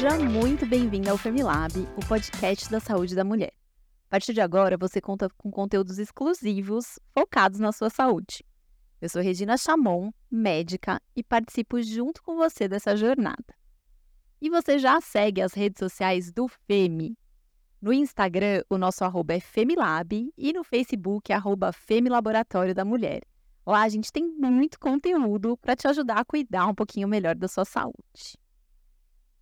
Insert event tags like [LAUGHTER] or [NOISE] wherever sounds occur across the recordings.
Seja muito bem-vindo ao Femilab, o podcast da saúde da mulher. A partir de agora, você conta com conteúdos exclusivos focados na sua saúde. Eu sou Regina Chamon, médica, e participo junto com você dessa jornada. E você já segue as redes sociais do FEMI. No Instagram, o nosso arroba é Femilab e no Facebook, arroba Femilaboratório da Mulher. Lá a gente tem muito conteúdo para te ajudar a cuidar um pouquinho melhor da sua saúde.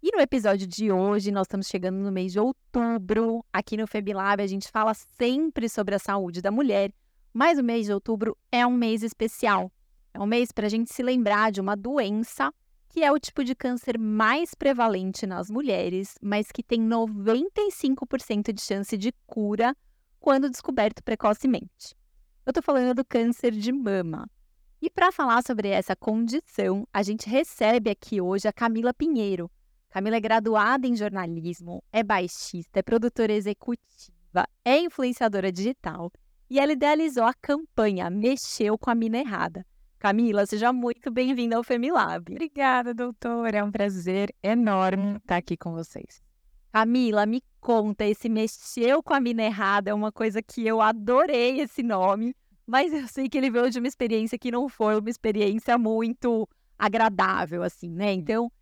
E no episódio de hoje, nós estamos chegando no mês de outubro. Aqui no FEBLAB, a gente fala sempre sobre a saúde da mulher, mas o mês de outubro é um mês especial. É um mês para a gente se lembrar de uma doença que é o tipo de câncer mais prevalente nas mulheres, mas que tem 95% de chance de cura quando descoberto precocemente. Eu estou falando do câncer de mama. E para falar sobre essa condição, a gente recebe aqui hoje a Camila Pinheiro. Camila é graduada em jornalismo, é baixista, é produtora executiva, é influenciadora digital e ela idealizou a campanha Mexeu com a Mina Errada. Camila, seja muito bem-vinda ao Femilab. Obrigada, doutora. É um prazer enorme estar aqui com vocês. Camila, me conta, esse mexeu com a mina errada é uma coisa que eu adorei esse nome, mas eu sei que ele veio de uma experiência que não foi uma experiência muito agradável, assim, né? Então,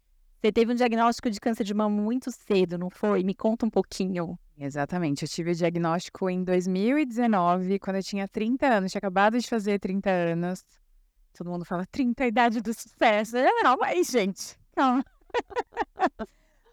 você teve um diagnóstico de câncer de mama muito cedo, não foi? Me conta um pouquinho. Exatamente, eu tive o diagnóstico em 2019, quando eu tinha 30 anos, tinha acabado de fazer 30 anos. Todo mundo fala 30 a idade do sucesso. Não, mas, gente, calma. [LAUGHS]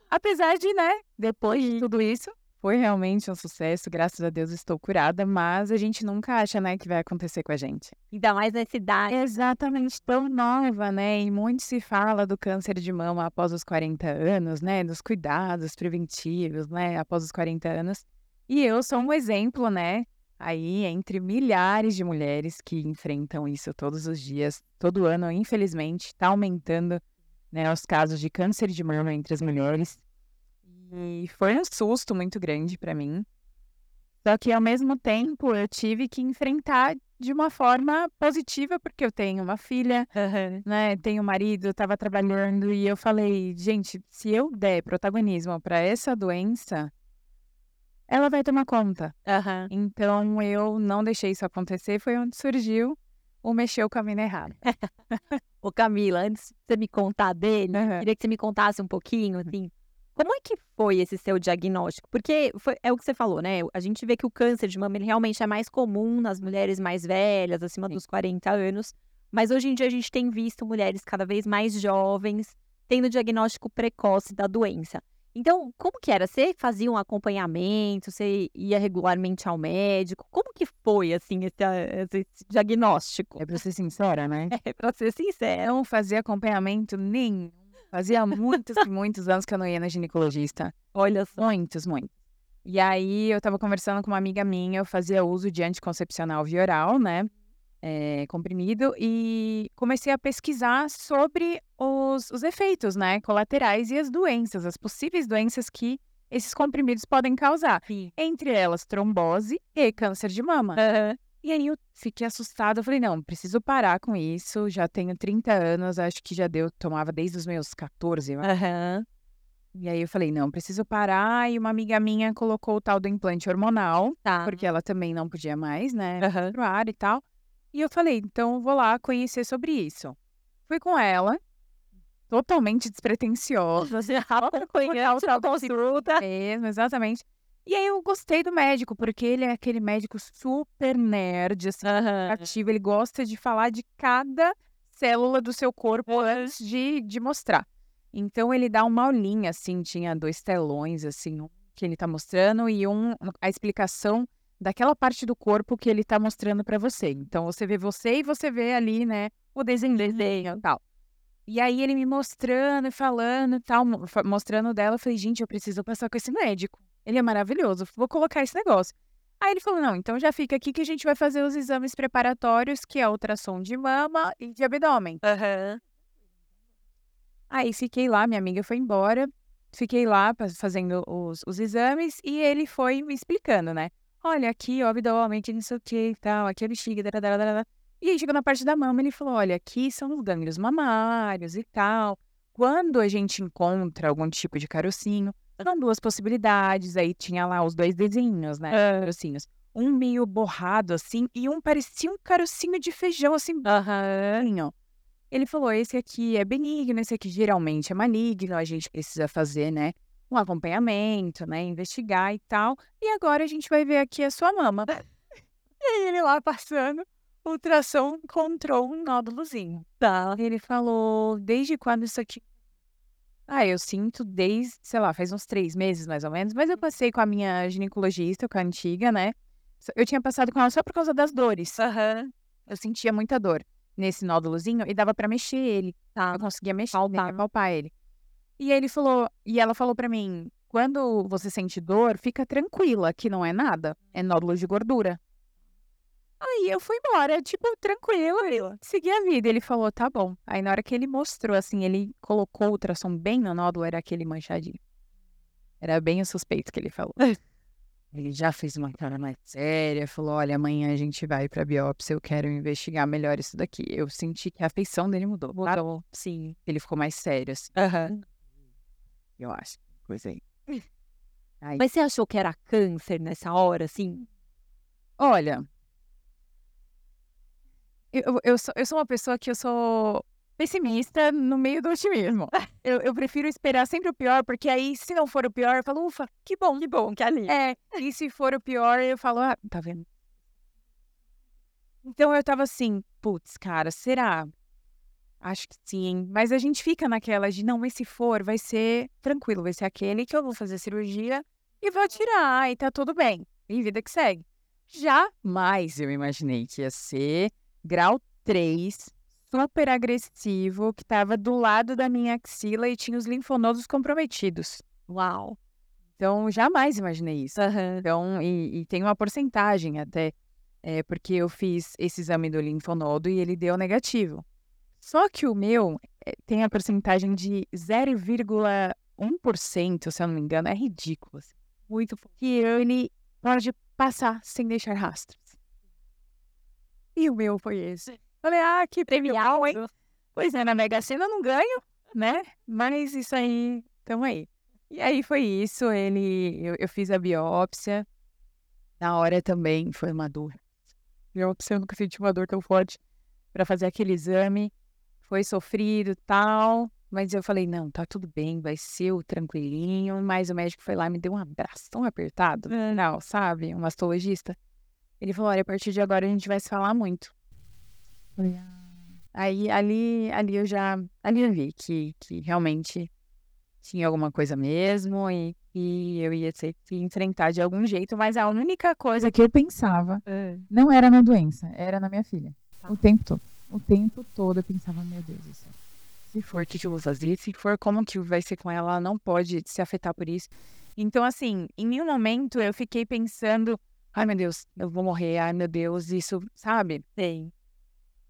Apesar de, né, depois de tudo isso, foi realmente um sucesso, graças a Deus estou curada, mas a gente nunca acha, né, que vai acontecer com a gente. Ainda mais nessa idade. Exatamente, tão nova, né? E muito se fala do câncer de mama após os 40 anos, né? Dos cuidados preventivos, né? Após os 40 anos. E eu sou um exemplo, né? Aí, entre milhares de mulheres que enfrentam isso todos os dias, todo ano, infelizmente, está aumentando né, os casos de câncer de mama entre as mulheres. E foi um susto muito grande para mim. Só que ao mesmo tempo eu tive que enfrentar de uma forma positiva, porque eu tenho uma filha, uhum. né? Tenho um marido, estava trabalhando e eu falei, gente, se eu der protagonismo para essa doença, ela vai tomar conta. Uhum. Então eu não deixei isso acontecer, foi onde surgiu o mexeu com a mina errada. [LAUGHS] Ô Camila, antes de você me contar dele, uhum. queria que você me contasse um pouquinho, assim, como é que foi esse seu diagnóstico? Porque foi, é o que você falou, né? A gente vê que o câncer de mama ele realmente é mais comum nas mulheres mais velhas, acima Sim. dos 40 anos. Mas hoje em dia a gente tem visto mulheres cada vez mais jovens tendo diagnóstico precoce da doença. Então, como que era? Você fazia um acompanhamento? Você ia regularmente ao médico? Como que foi, assim, esse, esse diagnóstico? É pra ser sincera, né? [LAUGHS] É pra ser sincera. Não fazia acompanhamento nenhum Fazia muitos e muitos anos que eu não ia na ginecologista. Olha só. Muitos, muitos. E aí eu tava conversando com uma amiga minha, eu fazia uso de anticoncepcional via oral, né? É, comprimido, e comecei a pesquisar sobre os, os efeitos, né? Colaterais e as doenças, as possíveis doenças que esses comprimidos podem causar. Sim. Entre elas, trombose e câncer de mama. Uhum. E aí eu fiquei assustada, eu falei, não, preciso parar com isso, já tenho 30 anos, acho que já deu, tomava desde os meus 14, Uhum. E aí eu falei, não, preciso parar. E uma amiga minha colocou o tal do implante hormonal, tá. porque ela também não podia mais, né, uhum. pro ar e tal. E eu falei, então vou lá conhecer sobre isso. Fui com ela, totalmente despretensiosa. Você rápido conhece a consulta. [LAUGHS] Mesmo, exatamente. E aí eu gostei do médico, porque ele é aquele médico super nerd, assim, uhum. ativo. Ele gosta de falar de cada célula do seu corpo antes de, de mostrar. Então ele dá uma aulinha, assim, tinha dois telões, assim, um que ele tá mostrando e um a explicação daquela parte do corpo que ele tá mostrando para você. Então você vê você e você vê ali, né, o desenho, desenho tal. E aí ele me mostrando e falando tal, mostrando dela, eu falei, gente, eu preciso passar com esse médico. Ele é maravilhoso, vou colocar esse negócio. Aí ele falou: não, então já fica aqui que a gente vai fazer os exames preparatórios, que é ultrassom de mama e de abdômen. Uhum. Aí fiquei lá, minha amiga foi embora, fiquei lá fazendo os, os exames e ele foi me explicando, né? Olha, aqui o abdômen, que não sei o que e tal, aqui a bexiga, dadadadada. E aí chegou na parte da mama, ele falou: olha, aqui são os gânglios mamários e tal. quando a gente encontra algum tipo de carocinho, são duas possibilidades. Aí tinha lá os dois desenhos, né? É. Carocinhos. Um meio borrado, assim, e um parecia um carocinho de feijão, assim, ó. Ele falou: esse aqui é benigno, esse aqui geralmente é maligno, a gente precisa fazer, né? Um acompanhamento, né? Investigar e tal. E agora a gente vai ver aqui a sua mama. E ele lá passando, ultrassom encontrou um nódulozinho. Tá. Ele falou: desde quando isso aqui. Ah, eu sinto desde, sei lá, faz uns três meses mais ou menos, mas eu passei com a minha ginecologista, com a antiga, né? Eu tinha passado com ela só por causa das dores. Aham. Eu sentia muita dor nesse nódulozinho e dava pra mexer ele. Tá. Eu conseguia mexer, Palpar. né, palpar ele. E ele falou, e ela falou pra mim: quando você sente dor, fica tranquila, que não é nada, é nódulo de gordura. Aí eu fui embora, tipo, tranquila, segui a vida. Ele falou: tá bom. Aí na hora que ele mostrou, assim, ele colocou o ultrassom bem no nódulo, era aquele manchadinho. Era bem o suspeito que ele falou. [LAUGHS] Ele já fez uma cara mais séria, falou: olha, amanhã a gente vai pra biópsia, eu quero investigar melhor isso daqui. Eu senti que a feição dele mudou. Mudou. Sim. Ele ficou mais sério, assim, Aham. eu acho. Coisa aí. [LAUGHS] Aí, Mas você achou que era câncer nessa hora, assim? olha. Eu, eu, sou, eu sou uma pessoa que eu sou pessimista no meio do otimismo. [LAUGHS] Eu, eu prefiro esperar sempre o pior, porque aí, se não for o pior, eu falo, ufa, que bom. Que bom, que ali. É, e se for o pior, eu falo, ah, tá vendo? Então eu tava assim, putz, cara, será? Acho que sim, mas a gente fica naquela de, não, mas se for, vai ser tranquilo, vai ser aquele que eu vou fazer cirurgia e vou tirar, e tá tudo bem, e vida que segue. Jamais eu imaginei que ia ser grau 3, super agressivo, que tava do lado da minha axila e tinha os linfonodos comprometidos. Uau. Então, jamais imaginei isso. Aham. Então, e, e tem uma porcentagem até, é, porque eu fiz esse exame do linfonodo e ele deu negativo. Só que o meu é, tem a porcentagem de 0,1%, se eu não me engano, é ridículo. assim. Muito fofo. Que ele pode passar sem deixar rastros. E o meu foi esse. Falei, ah, que premial, hein? Pois é, na Mega Sena eu não ganho, né? Mas isso aí, tamo aí. E aí foi isso, ele, eu, eu fiz a biópsia. Na hora também foi uma dor. Biópsia, eu nunca senti uma dor tão forte para fazer aquele exame. Foi sofrido tal, mas eu falei, não, tá tudo bem, vai ser o tranquilinho. Mas o médico foi lá e me deu um abraço tão apertado. Não, sabe? Um mastologista. Ele falou, olha, a partir de agora a gente vai se falar muito. Aí, ali, ali eu já, ali eu vi que, que realmente tinha alguma coisa mesmo e, e eu ia ter que enfrentar de algum jeito, mas a única coisa que eu pensava não era na doença, era na minha filha. O tempo todo. O tempo todo eu pensava, meu Deus do céu. Se for, o que, que eu vou fazer? Se for, como que vai ser com ela? Ela não pode se afetar por isso. Então, assim, em nenhum momento eu fiquei pensando, ai meu Deus, eu vou morrer, ai meu Deus, isso, sabe? Tem.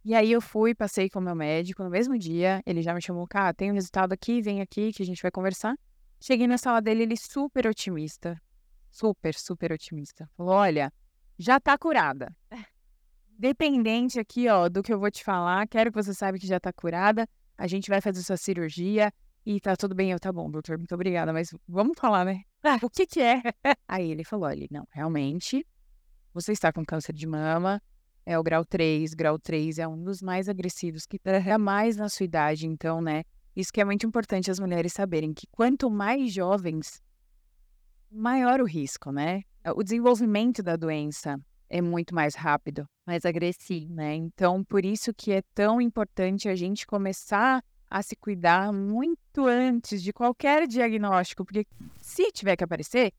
E aí eu fui, passei com o meu médico no mesmo dia. Ele já me chamou, cara, tem um resultado aqui, vem aqui que a gente vai conversar. Cheguei na sala dele, ele super otimista. Super, super otimista. Falou: olha, já tá curada. Dependente aqui, ó, do que eu vou te falar, quero que você saiba que já tá curada. A gente vai fazer sua cirurgia e tá tudo bem. Eu, tá bom, doutor, muito obrigada, mas vamos falar, né? [LAUGHS] O que que é? Aí ele falou: olha, não, realmente, você está com câncer de mama, é o grau 3. Grau 3 é um dos mais agressivos que pega mais na sua idade. Então, né? Isso que é muito importante as mulheres saberem que quanto mais jovens, maior o risco, né? O desenvolvimento da doença é muito mais rápido, mais agressivo, né? Então, por isso que é tão importante a gente começar a se cuidar muito antes de qualquer diagnóstico, porque se tiver que aparecer,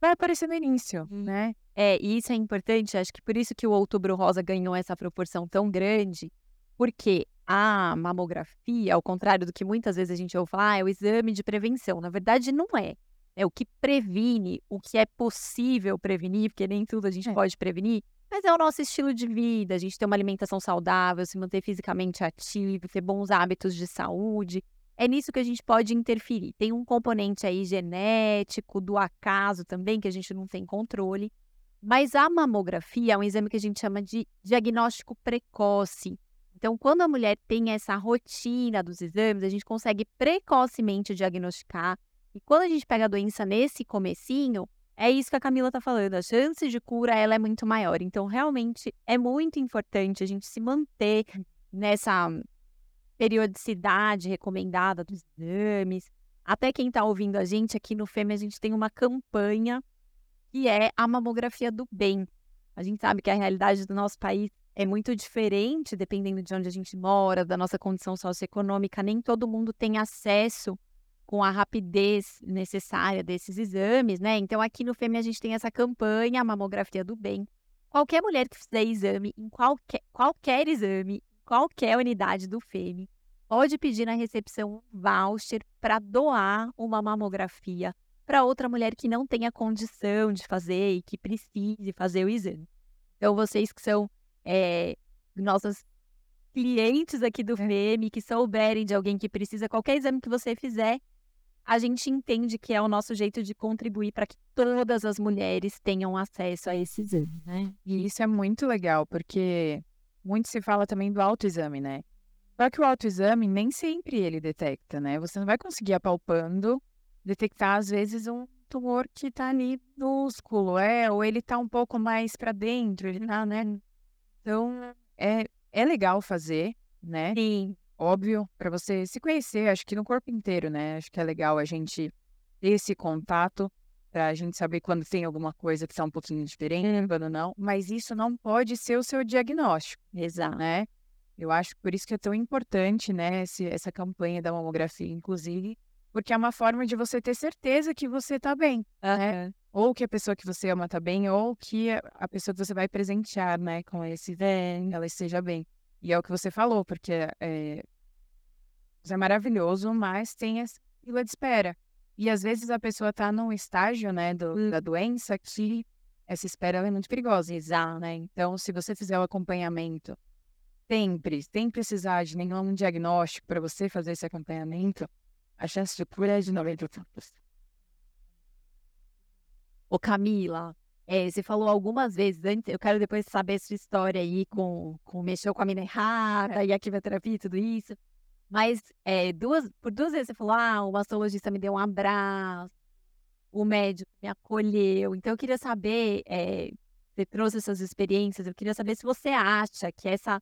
vai aparecer no início, Hum. né? É, e isso é importante, acho que por isso que o Outubro Rosa ganhou essa proporção tão grande, porque a mamografia, ao contrário do que muitas vezes a gente ouve falar, ah, é o exame de prevenção. Na verdade, não é. É o que previne, o que é possível prevenir, porque nem tudo a gente É. pode prevenir, mas é o nosso estilo de vida, a gente ter uma alimentação saudável, se manter fisicamente ativo, ter bons hábitos de saúde. É nisso que a gente pode interferir. Tem um componente aí genético, do acaso também, que a gente não tem controle. Mas a mamografia é um exame que a gente chama de diagnóstico precoce. Então, quando a mulher tem essa rotina dos exames, a gente consegue precocemente diagnosticar. E quando a gente pega a doença nesse comecinho, é isso que a Camila está falando, a chance de cura ela é muito maior. Então, realmente é muito importante a gente se manter nessa periodicidade recomendada dos exames. Até quem está ouvindo a gente aqui no FEME, a gente tem uma campanha que é a mamografia do bem. A gente sabe que a realidade do nosso país é muito diferente dependendo de onde a gente mora, da nossa condição socioeconômica. Nem todo mundo tem acesso com a rapidez necessária desses exames, né? Então, aqui no FEME a gente tem essa campanha, a mamografia do bem. Qualquer mulher que fizer exame, em qualquer, qualquer exame, qualquer unidade do FEME, pode pedir na recepção um voucher para doar uma mamografia para outra mulher que não tenha condição de fazer e que precise fazer o exame. Então, vocês que são é, nossos clientes aqui do FEME, que souberem de alguém que precisa, qualquer exame que você fizer, a gente entende que é o nosso jeito de contribuir para que todas as mulheres tenham acesso a esse exame, né? E isso é muito legal, porque muito se fala também do autoexame, né? Só que o autoexame nem sempre ele detecta, né? Você não vai conseguir apalpando detectar, às vezes, um tumor que está ali no músculo, é, ou ele está um pouco mais para dentro, ele tá, né? Então, é, é legal fazer, né? Sim óbvio, para você se conhecer, acho que no corpo inteiro, né? Acho que é legal a gente ter esse contato para a gente saber quando tem alguma coisa que está um pouquinho diferente, quando não. Mas isso não pode ser o seu diagnóstico, exato. né? Eu acho que por isso que é tão importante, né, esse, essa campanha da mamografia, inclusive, porque é uma forma de você ter certeza que você está bem, uhum. né? Ou que a pessoa que você ama está bem, ou que a pessoa que você vai presentear, né, com esse, ela esteja bem. E é o que você falou, porque é, é maravilhoso, mas tem essa fila de espera. E às vezes a pessoa está num estágio, né, do, hum. da doença que essa espera é muito perigosa, exato, né? Então, se você fizer o acompanhamento sempre, sem precisar de nenhum diagnóstico para você fazer esse acompanhamento, a chance de cura é de 90%. Ô Camila, é, você falou algumas vezes antes, eu quero depois saber sua história aí com, com mexeu com a mina errada e a quimioterapia e tudo isso. Mas é, duas, por duas vezes você falou, ah, o mastologista me deu um abraço, o médico me acolheu. Então eu queria saber, é, você trouxe essas experiências, eu queria saber se você acha que essa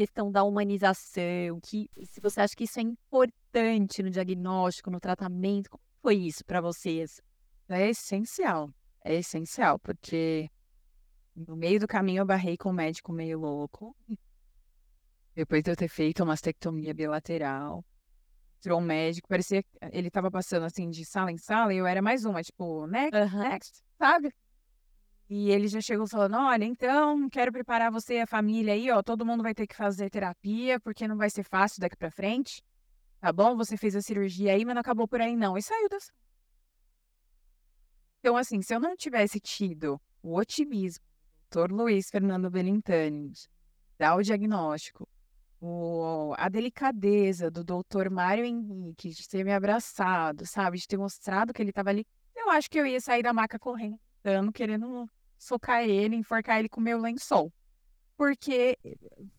questão da humanização, que se você acha que isso é importante no diagnóstico, no tratamento, como foi isso para vocês? É essencial é essencial, porque no meio do caminho eu barrei com um médico meio louco. Depois de eu ter feito uma mastectomia bilateral, entrou um médico, parecia que ele tava passando assim de sala em sala e eu era mais uma, tipo, next, uhum. next, sabe? E ele já chegou falando: olha, então quero preparar você e a família aí, ó. Todo mundo vai ter que fazer terapia, porque não vai ser fácil daqui pra frente. Tá bom? Você fez a cirurgia aí, mas não acabou por aí, não. E saiu da então, assim, se eu não tivesse tido o otimismo do doutor Luiz Fernando Belintani dar o diagnóstico, o, a delicadeza do doutor Mário Henrique de ter me abraçado, sabe, de ter mostrado que ele estava ali, eu acho que eu ia sair da maca correndo, querendo socar ele, enforcar ele com o meu lençol. Porque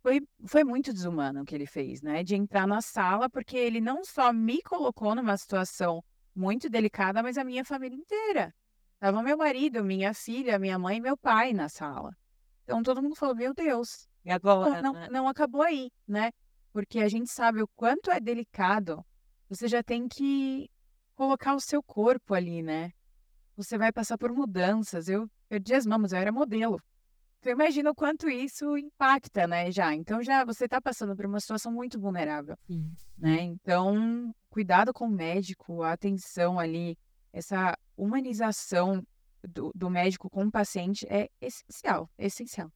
foi, foi muito desumano o que ele fez, né? De entrar na sala, porque ele não só me colocou numa situação muito delicada, mas a minha família inteira. Tava meu marido, minha filha, minha mãe e meu pai na sala. Então todo mundo falou: Meu Deus, e agora? Não, né? não acabou aí, né? Porque a gente sabe o quanto é delicado. Você já tem que colocar o seu corpo ali, né? Você vai passar por mudanças. Eu perdi as mamas, eu era modelo. Então imagina o quanto isso impacta, né, já. Então já você está passando por uma situação muito vulnerável, Sim. né? Então, cuidado com o médico, a atenção ali, essa humanização do, do médico com o paciente é essencial, é essencial.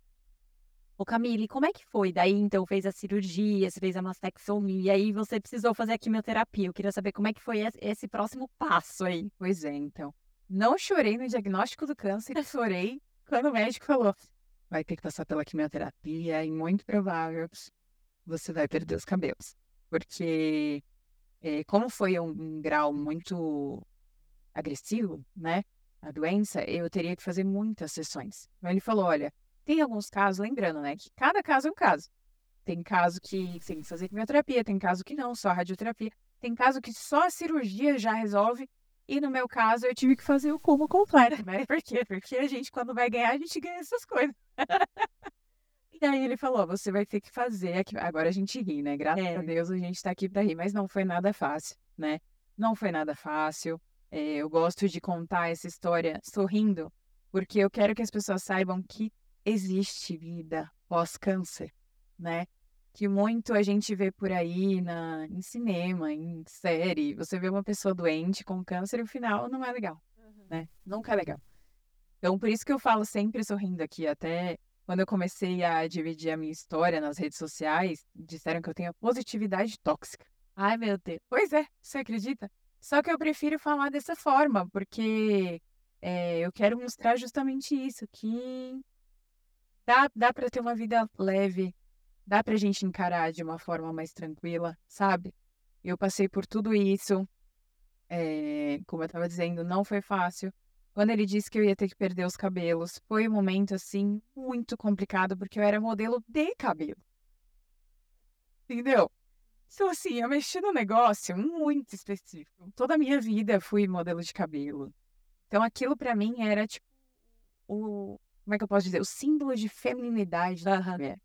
Ô Camille, como é que foi? Daí, então, fez a cirurgia, você fez a mastectomia, aí você precisou fazer a quimioterapia. Eu queria saber como é que foi esse próximo passo aí. Pois é, então. Não chorei no diagnóstico do câncer, chorei quando o médico falou: vai ter que passar pela quimioterapia e muito provável você vai perder os cabelos. Porque, é, como foi um, um grau muito agressivo, né? A doença, eu teria que fazer muitas sessões. Então ele falou: olha, tem alguns casos, lembrando, né? Que cada caso é um caso. Tem caso que tem que fazer quimioterapia, tem caso que não, só radioterapia. Tem caso que só a cirurgia já resolve. E no meu caso, eu tive que fazer o combo completo, né? [LAUGHS] Por quê? Porque a gente, quando vai ganhar, a gente ganha essas coisas. [LAUGHS] e aí ele falou: você vai ter que fazer. Aqui. Agora a gente ri, né? Graças é. a Deus a gente tá aqui pra rir, mas não foi nada fácil, né? Não foi nada fácil. É, eu gosto de contar essa história sorrindo, porque eu quero que as pessoas saibam que existe vida pós-câncer, né? Que muito a gente vê por aí na, em cinema, em série. Você vê uma pessoa doente com câncer e o final não é legal, uhum. né? Nunca é legal. Então, por isso que eu falo sempre sorrindo aqui. Até quando eu comecei a dividir a minha história nas redes sociais, disseram que eu tenho positividade tóxica. Ai, meu Deus. Pois é, você acredita? Só que eu prefiro falar dessa forma, porque é, eu quero mostrar justamente isso, que dá, dá para ter uma vida leve, dá pra gente encarar de uma forma mais tranquila, sabe? Eu passei por tudo isso, é, como eu tava dizendo, não foi fácil. Quando ele disse que eu ia ter que perder os cabelos, foi um momento, assim, muito complicado, porque eu era modelo de cabelo. Entendeu? Então, assim, eu mexi num negócio muito específico. Toda a minha vida fui modelo de cabelo. Então, aquilo para mim era, tipo, o, como é que eu posso dizer? O símbolo de feminilidade da mulher.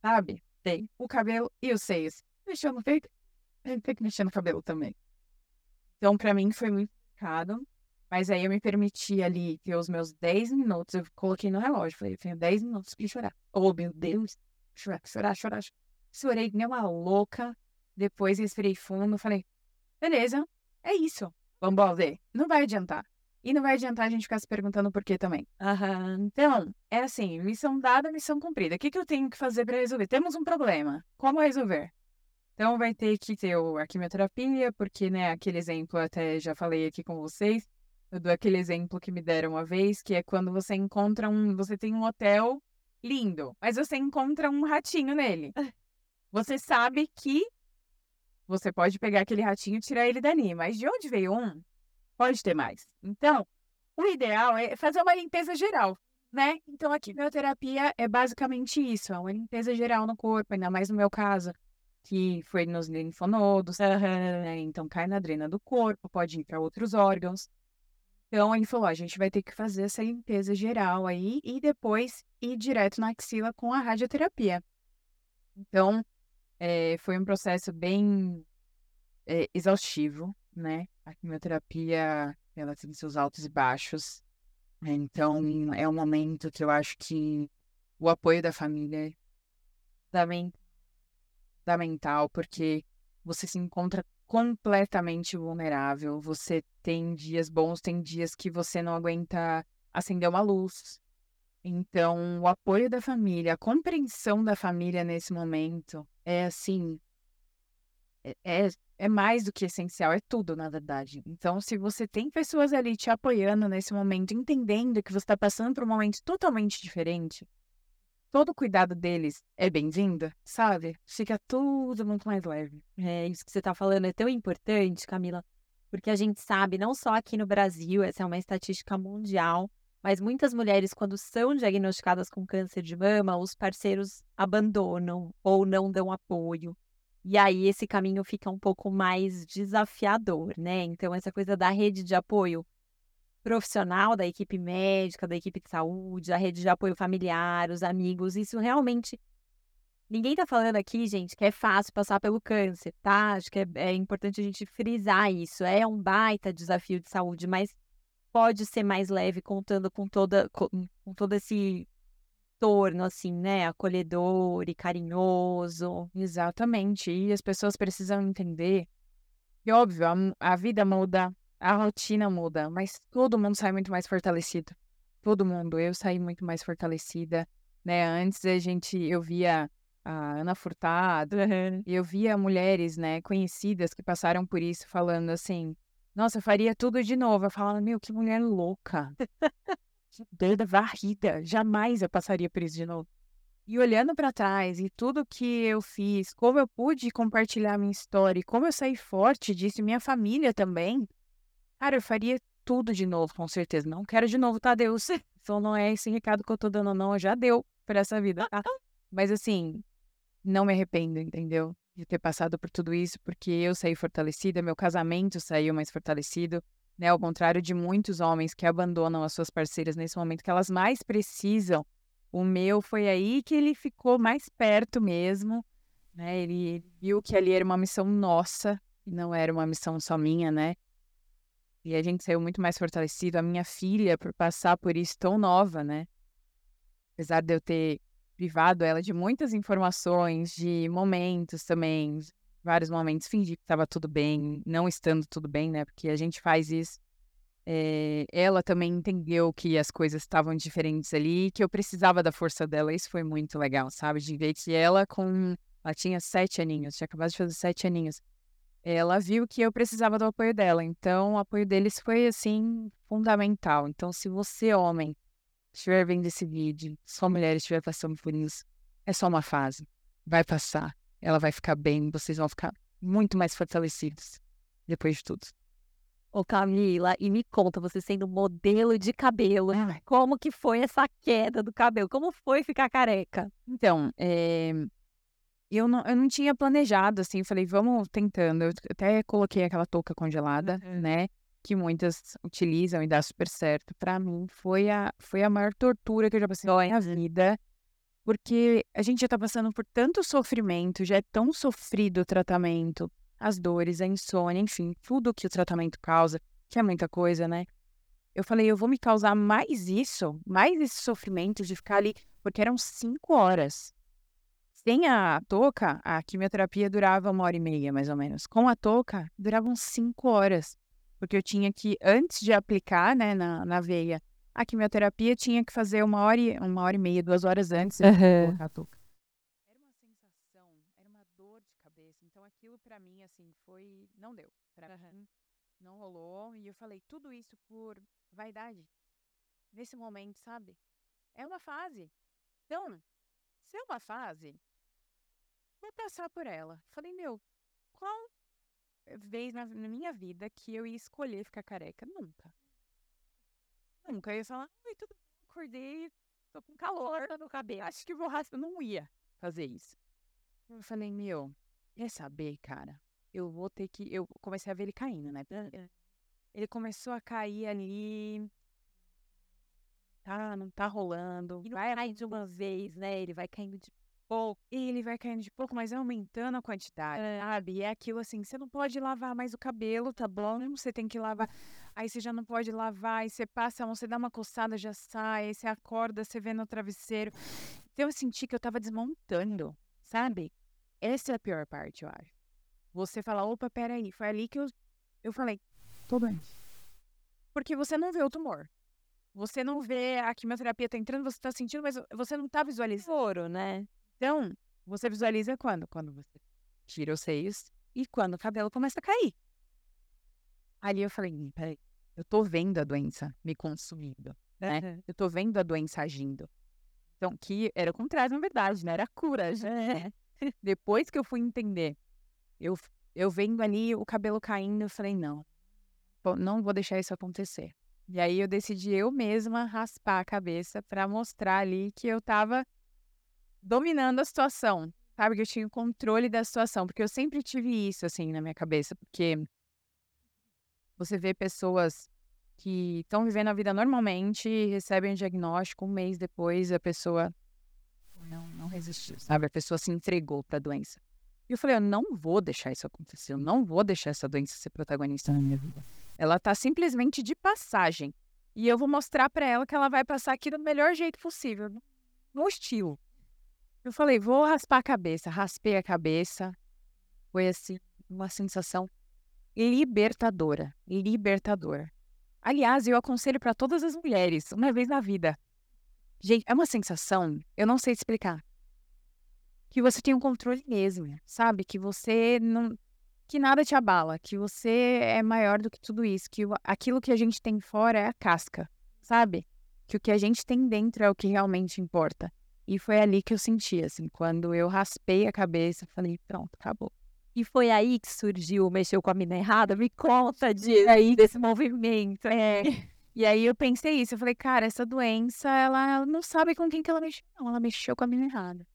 Sabe? Tem o cabelo e os seios. Mexeu no peito, tem que mexer no cabelo também. Então, para mim, foi muito complicado. Mas aí eu me permiti ali ter os meus 10 minutos. Eu coloquei no relógio. Falei, eu tenho 10 minutos pra chorar. Oh, meu Deus. Chorar, chorar, chorar. Chorei nem uma louca. Depois respirei fundo. Falei, beleza, é isso. Vamos ver. Não vai adiantar. E não vai adiantar a gente ficar se perguntando por quê também. Uhum. Então, é assim, missão dada, missão cumprida. O que, que eu tenho que fazer para resolver? Temos um problema. Como resolver? Então, vai ter que ter a quimioterapia, porque, né, aquele exemplo, até já falei aqui com vocês, eu dou aquele exemplo que me deram uma vez, que é quando você encontra um. Você tem um hotel lindo, mas você encontra um ratinho nele. Você sabe que você pode pegar aquele ratinho e tirar ele dali, mas de onde veio um, pode ter mais. Então, o ideal é fazer uma limpeza geral, né? Então, a quimioterapia é basicamente isso, é uma limpeza geral no corpo, ainda mais no meu caso, que foi nos linfonodos, né? então cai na drena do corpo, pode ir para outros órgãos. Então, ele falou, a gente vai ter que fazer essa limpeza geral aí e depois ir direto na axila com a radioterapia. Então, é, foi um processo bem é, exaustivo, né? A quimioterapia, ela tem seus altos e baixos. Então, é um momento que eu acho que o apoio da família é fundamental, porque você se encontra completamente vulnerável. Você tem dias bons, tem dias que você não aguenta acender uma luz. Então, o apoio da família, a compreensão da família nesse momento é assim. É, é é mais do que essencial, é tudo, na verdade. Então, se você tem pessoas ali te apoiando nesse momento, entendendo que você está passando por um momento totalmente diferente, todo cuidado deles é bem-vindo, sabe? Fica tudo muito mais leve. É, isso que você está falando é tão importante, Camila, porque a gente sabe, não só aqui no Brasil, essa é uma estatística mundial, mas muitas mulheres, quando são diagnosticadas com câncer de mama, os parceiros abandonam ou não dão apoio. E aí esse caminho fica um pouco mais desafiador, né? Então, essa coisa da rede de apoio profissional, da equipe médica, da equipe de saúde, a rede de apoio familiar, os amigos, isso realmente. Ninguém tá falando aqui, gente, que é fácil passar pelo câncer, tá? Acho que é, é importante a gente frisar isso. É um baita desafio de saúde, mas pode ser mais leve contando com toda com, com todo esse torno, assim, né? Acolhedor e carinhoso. Exatamente. E as pessoas precisam entender que, óbvio, a, a vida muda, a rotina muda, mas todo mundo sai muito mais fortalecido. Todo mundo. Eu saí muito mais fortalecida, né? Antes a gente, eu via a Ana Furtado, e eu via mulheres, né, conhecidas que passaram por isso, falando assim, nossa, eu faria tudo de novo. Eu falava, meu, que mulher louca. [LAUGHS] da varrida. Jamais eu passaria por isso de novo. E olhando para trás e tudo que eu fiz, como eu pude compartilhar minha história, e como eu saí forte disso, e minha família também, cara, eu faria tudo de novo, com certeza. Não quero de novo, tá, Deus? [LAUGHS] Então não é esse recado que eu tô dando, não. Já deu pra essa vida, tá? Mas assim, não me arrependo, entendeu? De ter passado por tudo isso, porque eu saí fortalecida, meu casamento saiu mais fortalecido, né? Ao contrário de muitos homens que abandonam as suas parceiras nesse momento que elas mais precisam. O meu foi aí que ele ficou mais perto mesmo, né? Ele viu que ali era uma missão nossa, e não era uma missão só minha, né? E a gente saiu muito mais fortalecido. A minha filha, por passar por isso tão nova, né? Apesar de eu ter privado ela de muitas informações, de momentos também, vários momentos, fingir que estava tudo bem, não estando tudo bem, né? Porque a gente faz isso. É, ela também entendeu que as coisas estavam diferentes ali, que eu precisava da força dela. Isso foi muito legal, sabe? De ver que ela, com. Ela tinha sete aninhos, tinha acabado de fazer sete aninhos. Ela viu que eu precisava do apoio dela. Então, o apoio deles foi, assim, fundamental. Então, se você, homem, estiver vendo esse vídeo, sua mulher estiver passando por isso, é só uma fase. Vai passar ela vai ficar bem, vocês vão ficar muito mais fortalecidos depois de tudo. Ô Camila, e me conta, você sendo modelo de cabelo, Ai. como que foi essa queda do cabelo? Como foi ficar careca? Então, é... eu, não, eu não tinha planejado, assim, falei, vamos tentando. Eu até coloquei aquela touca congelada, uhum. né? Que muitas utilizam e dá super certo. Para mim, foi a, foi a maior tortura que eu já passei na minha vida. Porque a gente já tá passando por tanto sofrimento, já é tão sofrido o tratamento, as dores, a insônia, enfim, tudo que o tratamento causa, que é muita coisa, né? Eu falei, eu vou me causar mais isso, mais esse sofrimento de ficar ali, porque eram cinco horas. Sem a touca, a quimioterapia durava uma hora e meia, mais ou menos. Com a touca, duravam cinco horas. Porque eu tinha que, antes de aplicar, né, na, na veia, a quimioterapia tinha que fazer uma hora e, uma hora e meia, duas horas antes de uhum. colocar a touca. Era uma sensação, era uma dor de cabeça. Então aquilo para mim, assim, foi. Não deu. Pra uhum. mim, não rolou. E eu falei, tudo isso por vaidade. Nesse momento, sabe? É uma fase. Então, se é uma fase, vou passar por ela. Falei, meu, qual vez na, na minha vida que eu ia escolher ficar careca? Nunca. Nunca ia falar, oi, tudo bom? Acordei, tô com calor no cabelo. Acho que vou raspar. Eu não ia fazer isso. Eu falei, meu, quer saber, cara? Eu vou ter que. Eu comecei a ver ele caindo, né? Ele começou a cair ali. Tá, não tá rolando. E não vai cair de uma vez, né? Ele vai caindo de pouco. E ele vai caindo de pouco, mas é aumentando a quantidade, é. sabe? E é aquilo assim, você não pode lavar mais o cabelo, tá bom? Você tem que lavar. Aí você já não pode lavar, aí você passa, você dá uma coçada, já sai, aí você acorda, você vê no travesseiro. Então eu senti que eu tava desmontando, sabe? Essa é a pior parte, eu acho. Você fala, opa, peraí. Foi ali que eu, eu falei, tô bem. Porque você não vê o tumor. Você não vê a quimioterapia tá entrando, você tá sentindo, mas você não tá visualizando. Ouro, né? Então, você visualiza quando? Quando você tira os seios e quando o cabelo começa a cair. Ali eu falei, hum, peraí, eu tô vendo a doença me consumindo, né? Uhum. Eu tô vendo a doença agindo. Então, que era o contrário, na verdade, né? Era a cura, já. É. [LAUGHS] Depois que eu fui entender, eu, eu vendo ali o cabelo caindo, eu falei, não, não vou deixar isso acontecer. E aí eu decidi eu mesma raspar a cabeça para mostrar ali que eu tava dominando a situação, sabe? Que eu tinha o controle da situação, porque eu sempre tive isso, assim, na minha cabeça, porque você vê pessoas que estão vivendo a vida normalmente, recebem o diagnóstico, um mês depois a pessoa não, não resistiu, sabe? A pessoa se entregou para a doença. E eu falei, eu não vou deixar isso acontecer, eu não vou deixar essa doença ser protagonista na minha vida. Ela tá simplesmente de passagem. E eu vou mostrar para ela que ela vai passar aqui do melhor jeito possível, no estilo. Eu falei, vou raspar a cabeça. Raspei a cabeça. Foi assim, uma sensação libertadora. Libertadora. Aliás, eu aconselho para todas as mulheres, uma vez na vida. Gente, é uma sensação, eu não sei explicar. Que você tem um controle mesmo, sabe? Que você não. Que nada te abala, que você é maior do que tudo isso, que aquilo que a gente tem fora é a casca, sabe? Que o que a gente tem dentro é o que realmente importa. E foi ali que eu senti, assim, quando eu raspei a cabeça, falei, pronto, acabou. E foi aí que surgiu, mexeu com a mina errada? Me conta disso, aí, desse movimento. É. E aí eu pensei isso, eu falei, cara, essa doença, ela, ela não sabe com quem que ela mexeu, não, ela mexeu com a mina errada.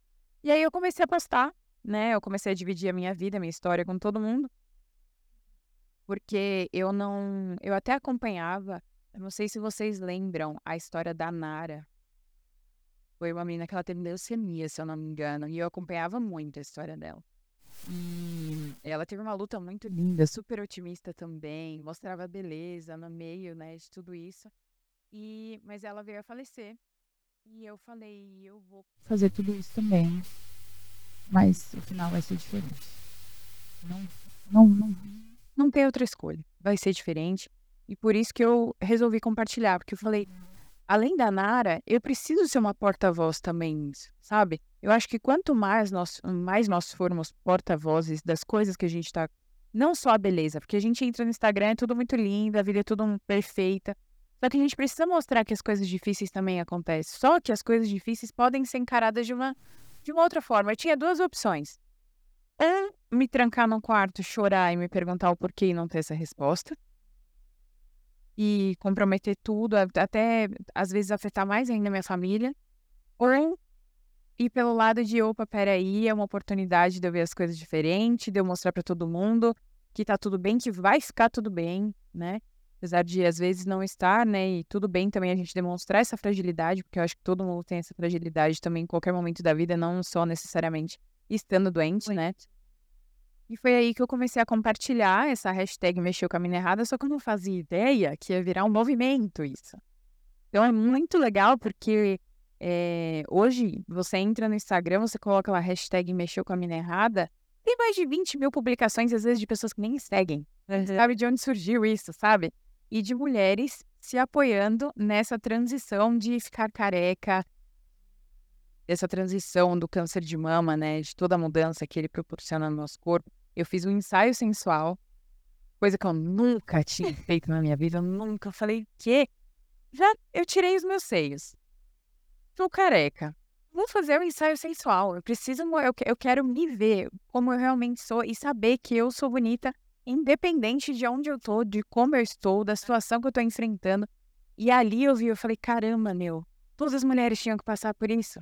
E aí eu comecei a postar né? Eu comecei a dividir a minha vida, a minha história com todo mundo. Porque eu não. Eu até acompanhava. Eu não sei se vocês lembram a história da Nara. Foi uma menina que ela teve leucemia, se eu não me engano. E eu acompanhava muito a história dela. E ela teve uma luta muito linda, super otimista também, mostrava beleza no meio, né, de tudo isso. E mas ela veio a falecer. E eu falei, eu vou fazer tudo isso também. Mas o final vai ser diferente. Não, não, não, não tem outra escolha. Vai ser diferente. E por isso que eu resolvi compartilhar, porque eu falei, além da Nara, eu preciso ser uma porta-voz também, sabe? Eu acho que quanto mais nós, mais nós formos porta-vozes das coisas que a gente tá. Não só a beleza, porque a gente entra no Instagram, é tudo muito lindo, a vida é tudo perfeita. Só que a gente precisa mostrar que as coisas difíceis também acontecem. Só que as coisas difíceis podem ser encaradas de uma, de uma outra forma. Eu tinha duas opções. Um, me trancar num quarto, chorar e me perguntar o porquê e não ter essa resposta. E comprometer tudo, até às vezes afetar mais ainda minha família. Ou ir pelo lado de, opa, peraí, é uma oportunidade de eu ver as coisas diferentes, de eu mostrar para todo mundo que tá tudo bem, que vai ficar tudo bem, né? apesar de às vezes não estar, né? E tudo bem também a gente demonstrar essa fragilidade, porque eu acho que todo mundo tem essa fragilidade também em qualquer momento da vida, não só necessariamente estando doente, né? E foi aí que eu comecei a compartilhar essa hashtag mexeu com a mina errada, só que eu não fazia ideia que ia virar um movimento isso. Então é muito legal porque é, hoje você entra no Instagram, você coloca lá hashtag mexeu com a mina errada, tem mais de 20 mil publicações, às vezes, de pessoas que nem seguem. Uhum. Sabe de onde surgiu isso, sabe? e de mulheres se apoiando nessa transição de ficar careca, dessa transição do câncer de mama, né, de toda a mudança que ele proporciona no nosso corpo. Eu fiz um ensaio sensual, coisa que eu nunca tinha feito na minha vida, eu nunca falei que já eu tirei os meus seios. Tô careca. Vou fazer um ensaio sensual. Eu preciso, eu, eu quero me ver como eu realmente sou e saber que eu sou bonita independente de onde eu tô, de como eu estou, da situação que eu tô enfrentando. E ali eu vi, eu falei, caramba, meu, todas as mulheres tinham que passar por isso,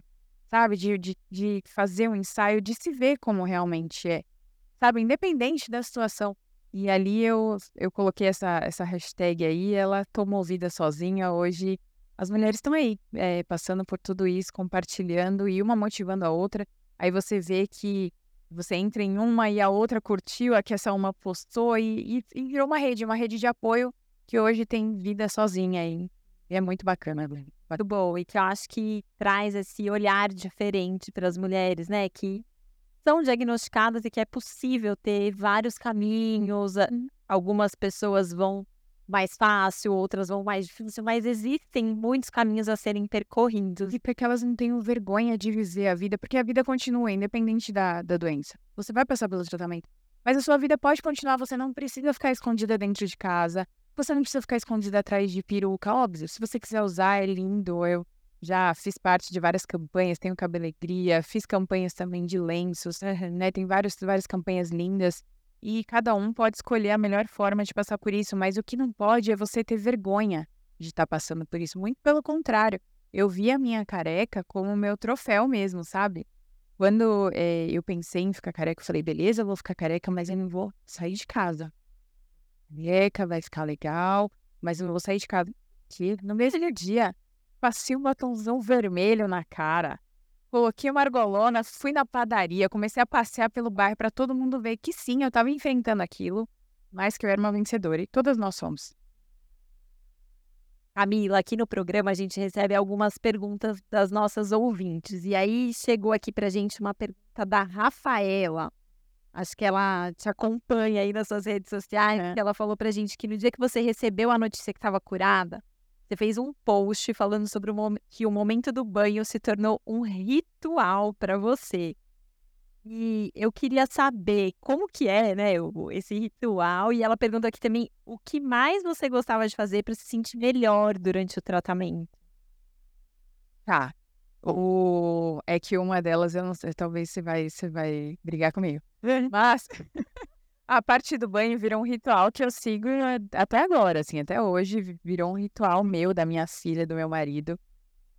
sabe? De, de, de fazer um ensaio, de se ver como realmente é, sabe? Independente da situação. E ali eu, eu coloquei essa, essa hashtag aí, ela tomou vida sozinha. Hoje as mulheres estão aí, é, passando por tudo isso, compartilhando e uma motivando a outra. Aí você vê que você entra em uma e a outra curtiu, a que essa uma postou e, e, e virou uma rede, uma rede de apoio que hoje tem vida sozinha aí. E é muito bacana, Muito bom. E que eu acho que traz esse olhar diferente para as mulheres, né? Que são diagnosticadas e que é possível ter vários caminhos. Uhum. Algumas pessoas vão mais fácil, outras vão mais difícil, mas existem muitos caminhos a serem percorridos. E porque elas não tenham vergonha de viver a vida, porque a vida continua, independente da, da doença. Você vai passar pelo tratamento. Mas a sua vida pode continuar, você não precisa ficar escondida dentro de casa, você não precisa ficar escondida atrás de peruca, óbvio. Se você quiser usar, é lindo. Eu já fiz parte de várias campanhas, tenho cabelegria, fiz campanhas também de lenços, [LAUGHS] né? Tem vários, várias campanhas lindas. E cada um pode escolher a melhor forma de passar por isso, mas o que não pode é você ter vergonha de estar passando por isso. Muito pelo contrário, eu vi a minha careca como meu troféu mesmo, sabe? Quando é, eu pensei em ficar careca, eu falei, beleza, eu vou ficar careca, mas eu não vou sair de casa. Careca, vai ficar legal, mas eu não vou sair de casa. Que no mesmo dia, passei um batomzão vermelho na cara. Coloquei uma argolona, fui na padaria, comecei a passear pelo bairro para todo mundo ver que sim, eu estava enfrentando aquilo, mas que eu era uma vencedora e todas nós somos. Camila, aqui no programa a gente recebe algumas perguntas das nossas ouvintes. E aí chegou aqui pra gente uma pergunta da Rafaela. Acho que ela te acompanha aí nas suas redes sociais. É. Ela falou pra gente que no dia que você recebeu a notícia que estava curada, você fez um post falando sobre o que o momento do banho se tornou um ritual para você. E eu queria saber como que é, né, esse ritual. E ela pergunta aqui também o que mais você gostava de fazer para se sentir melhor durante o tratamento. Tá. O... É que uma delas, eu não sei, talvez você vai, você vai brigar comigo. [LAUGHS] Mas a parte do banho virou um ritual que eu sigo até agora, assim, até hoje virou um ritual meu, da minha filha, do meu marido.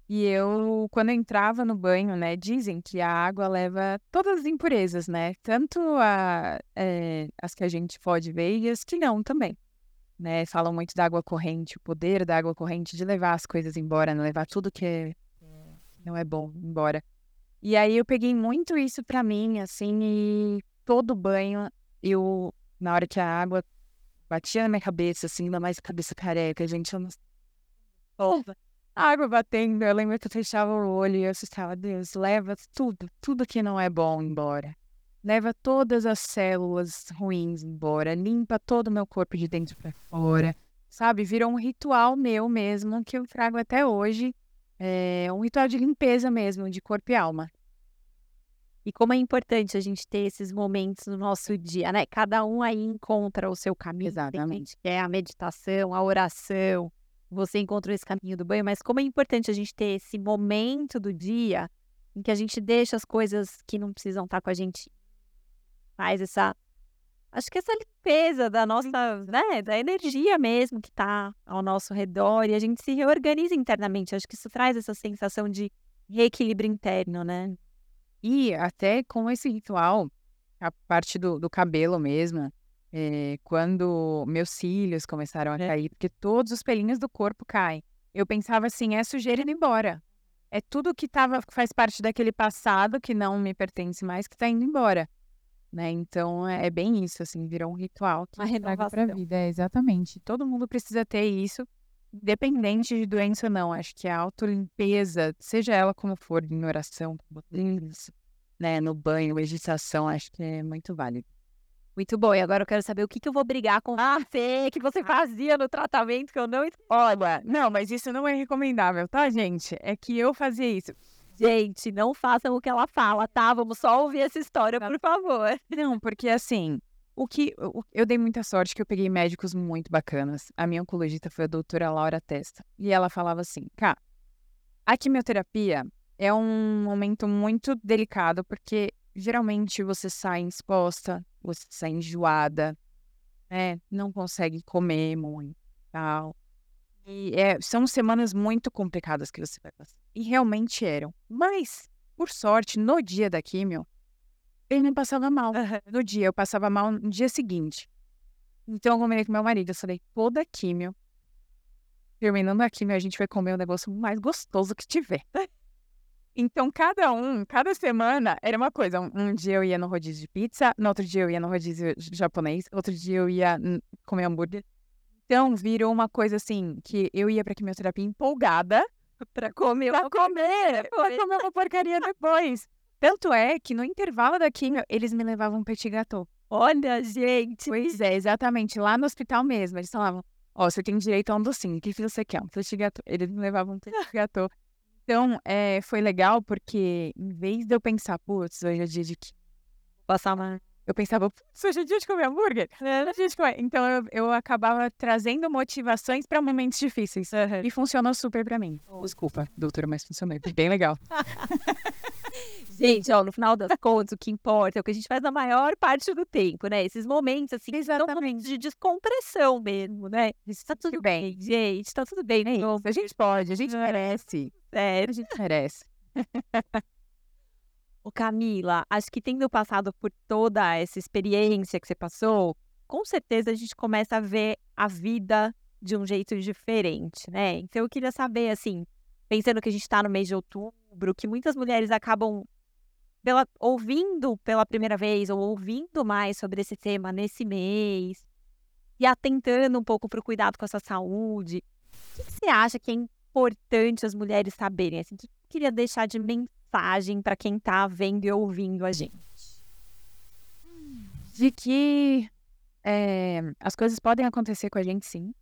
E eu, quando eu entrava no banho, né, dizem que a água leva todas as impurezas, né? Tanto a, é, as que a gente pode ver e as que não também. Né? Falam muito da água corrente, o poder da água corrente de levar as coisas embora, né? levar tudo que é, não é bom embora. E aí eu peguei muito isso pra mim, assim, e todo banho, eu, na hora que a água batia na minha cabeça, assim, ainda mais cabeça careca, gente, eu não... A água batendo, eu lembro que eu fechava o olho e eu assustava, Deus, leva tudo, tudo que não é bom embora. Leva todas as células ruins embora, limpa todo o meu corpo de dentro para fora. Sabe, virou um ritual meu mesmo que eu trago até hoje. É um ritual de limpeza mesmo, de corpo e alma. E como é importante a gente ter esses momentos no nosso dia, né? Cada um aí encontra o seu caminho. Exatamente. Que é a meditação, a oração, você encontrou esse caminho do banho, mas como é importante a gente ter esse momento do dia em que a gente deixa as coisas que não precisam estar com a gente, faz essa, acho que essa limpeza da nossa, né, da energia mesmo que está ao nosso redor e a gente se reorganiza internamente. Acho que isso traz essa sensação de reequilíbrio interno, né? E até com esse ritual, a parte do, do cabelo mesmo, é, quando meus cílios começaram a é. cair, porque todos os pelinhos do corpo caem. Eu pensava assim, é sujeira indo embora. É tudo que tava, faz parte daquele passado que não me pertence mais que está indo embora. Né? Então é, é, bem isso, assim, virou um ritual que Uma renovação para a vida. É, exatamente. Todo mundo precisa ter isso, independente de doença ou não. Acho que a autolimpeza, seja ela como for, em oração, né, no banho, meditação, acho que é muito válido. Muito bom. E agora eu quero saber o que, que eu vou brigar com você, [LAUGHS] que você fazia no tratamento que eu não Olha, não, mas isso não é recomendável, tá, gente? É que eu fazia isso. Gente, não façam o que ela fala, tá? Vamos só ouvir essa história, por favor. Não, porque assim, o que eu, dei muita sorte que eu peguei médicos muito bacanas. A minha oncologista foi a doutora Laura Testa. E ela falava assim: "Cá, a quimioterapia é um momento muito delicado porque geralmente você sai exposta, você sai enjoada, né? Não consegue comer muito, tal. E é, são semanas muito complicadas que você vai passar. E realmente eram. Mas, por sorte, no dia da químio, ele não passava mal. No dia, eu passava mal no dia seguinte. Então, eu combinei com meu marido. Eu falei, toda químio, terminando a químio, a gente vai comer o negócio mais gostoso que tiver. [LAUGHS] Então, cada um, cada semana era uma coisa. Um, um, dia eu ia no rodízio de pizza, no outro dia eu ia no rodízio japonês, outro dia eu ia comer hambúrguer. Então, virou uma coisa assim, que eu ia pra quimioterapia empolgada pra comer, pra comer, pra comer uma porcaria depois. Tanto é que no intervalo da quimio, eles me levavam um petit gâteau. Olha, gente! Pois é, exatamente. Lá no hospital mesmo, eles falavam, ó, oh, você tem direito a um docinho, o que você quer? Um petit gâteau. Eles me levavam um petit [LAUGHS] gâteau. Então, é, foi legal porque, em vez de eu pensar, putz, hoje é dia de que passar uma. Eu pensava, putz, hoje é dia de comer hambúrguer. [LAUGHS] É dia de comer. Então, eu, eu acabava trazendo motivações para momentos difíceis. Uhum. E funcionou super para mim. Desculpa, doutora, mas funcionou. Bem legal. [LAUGHS] Gente, ó, no final das contas, o que importa é o que a gente faz na maior parte do tempo, né? Esses momentos, assim, Exatamente. de descompressão mesmo, né? Isso tá tudo bem, bem gente, tá tudo bem, né? A gente pode, a gente merece. Sério, a gente merece. [LAUGHS] Ô Camila, acho que tendo passado por toda essa experiência que você passou, com certeza a gente começa a ver a vida de um jeito diferente, né? Então eu queria saber, assim, pensando que a gente está no mês de outubro, que muitas mulheres acabam pela, ouvindo pela primeira vez ou ouvindo mais sobre esse tema nesse mês e atentando um pouco para o cuidado com a sua saúde, o que você acha que é importante as mulheres saberem? Assim, o que queria deixar de mensagem para quem está vendo e ouvindo a gente? De que é, as coisas podem acontecer com a gente, sim.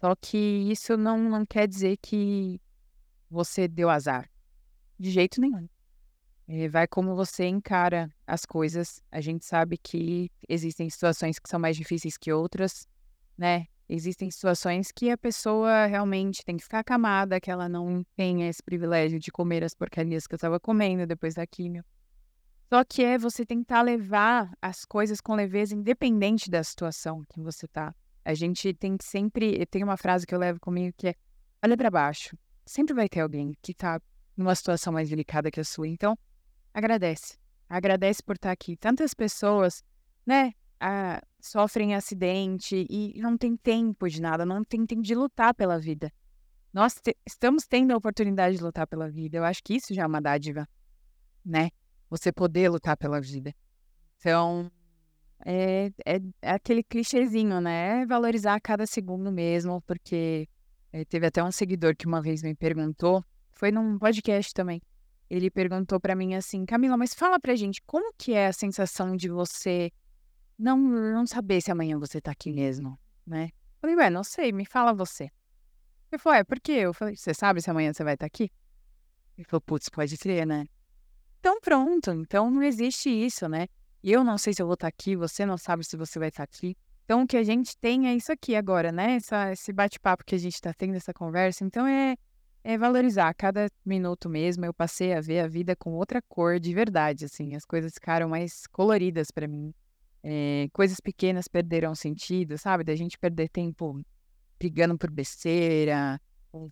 Só que isso não, não quer dizer que você deu azar. De jeito nenhum. É, vai como você encara as coisas. A gente sabe que existem situações que são mais difíceis que outras, né? Existem situações que a pessoa realmente tem que ficar acamada, que ela não tem esse privilégio de comer as porcarias que eu estava comendo depois da químio. Só que é você tentar levar as coisas com leveza, independente da situação que você tá. A gente tem que sempre. Tem uma frase que eu levo comigo que é: olha para baixo. sempre vai ter alguém que tá numa situação mais delicada que a sua. Então, agradece. Agradece por estar aqui. Tantas pessoas, né, ah, sofrem acidente e não tem tempo de nada, não tem tempo de lutar pela vida. Nós te estamos tendo a oportunidade de lutar pela vida. Eu acho que isso já é uma dádiva, né? Você poder lutar pela vida. Então, é, é, é aquele clichêzinho, né? É valorizar cada segundo mesmo, porque é, teve até um seguidor que uma vez me perguntou, foi num podcast também. Ele perguntou para mim assim, Camila, mas fala pra gente, como que é a sensação de você não, não saber se amanhã você tá aqui mesmo, né? Eu falei, ué, não sei, me fala você. Ele falou, é, por quê? Eu falei, você sabe se amanhã você vai estar tá aqui? Ele falou, putz, pode ser, né? Então pronto, então não existe isso, né? Eu não sei se eu vou estar tá aqui, você não sabe se você vai estar tá aqui. Então o que a gente tem é isso aqui agora, né? Essa, esse bate-papo que a gente está tendo, essa conversa. Então é, é valorizar cada minuto mesmo. Eu passei a ver a vida com outra cor de verdade, assim. As coisas ficaram mais coloridas para mim. É, coisas pequenas perderam sentido, sabe? Da gente perder tempo brigando por besteira,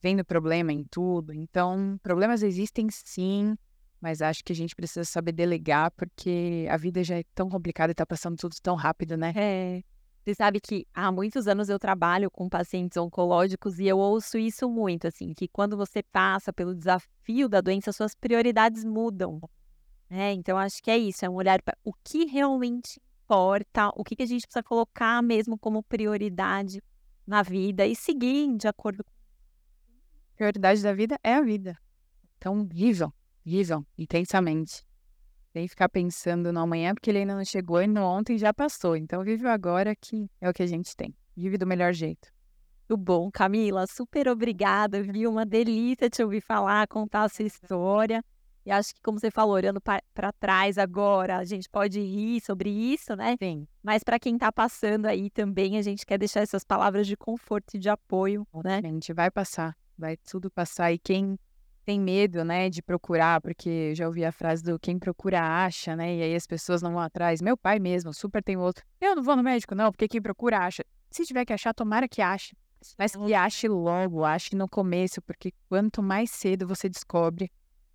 vendo problema em tudo. Então, problemas existem sim, mas acho que a gente precisa saber delegar, porque a vida já é tão complicada e tá passando tudo tão rápido, né? É. Você sabe que há muitos anos eu trabalho com pacientes oncológicos e eu ouço isso muito, assim, que quando você passa pelo desafio da doença, suas prioridades mudam. É, então acho que é isso, é um olhar para o que realmente importa, o que, que a gente precisa colocar mesmo como prioridade na vida e seguir de acordo com. Prioridade da vida é a vida. Então, vivam, vivam intensamente. Sem ficar pensando no amanhã, porque ele ainda não chegou e no ontem já passou. Então, vive agora que é o que a gente tem. Vive do melhor jeito. Muito bom, Camila. Super obrigada, viu? Uma delícia te ouvir falar, contar a sua história. E acho que, como você falou, olhando para trás agora, a gente pode rir sobre isso, né? Sim. Mas para quem está passando aí também, a gente quer deixar essas palavras de conforto e de apoio, né? A gente vai passar, vai tudo passar. E quem tem medo, né, de procurar, porque já ouvi a frase do quem procura acha, né? E aí as pessoas não vão atrás. Meu pai mesmo, super tem outro. Eu não vou no médico, não, porque quem procura acha. Se tiver que achar, tomara que ache. Mas que ache logo, ache no começo, porque quanto mais cedo você descobre,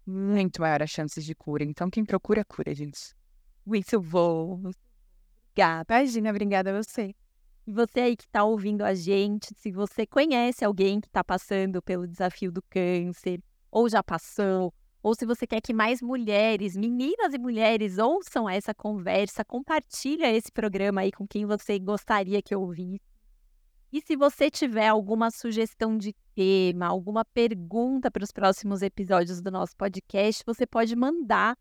muito maior as chances de cura. Então, quem procura, cura, gente. Muito bom. Obrigada. Imagina, obrigada a você. E você aí que está ouvindo a gente, se você conhece alguém que está passando pelo desafio do câncer, ou já passou, ou se você quer que mais mulheres, meninas e mulheres, ouçam essa conversa, compartilha esse programa aí com quem você gostaria que ouvisse. E se você tiver alguma sugestão de tema, alguma pergunta para os próximos episódios do nosso podcast, você pode mandar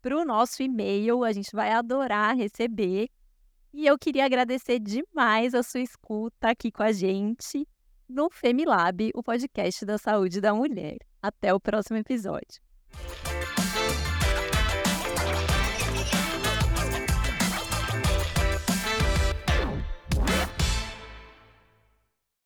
para o nosso e-mail. A gente vai adorar receber. E eu queria agradecer demais a sua escuta aqui com a gente no Femilab, o podcast da saúde da mulher. Até o próximo episódio.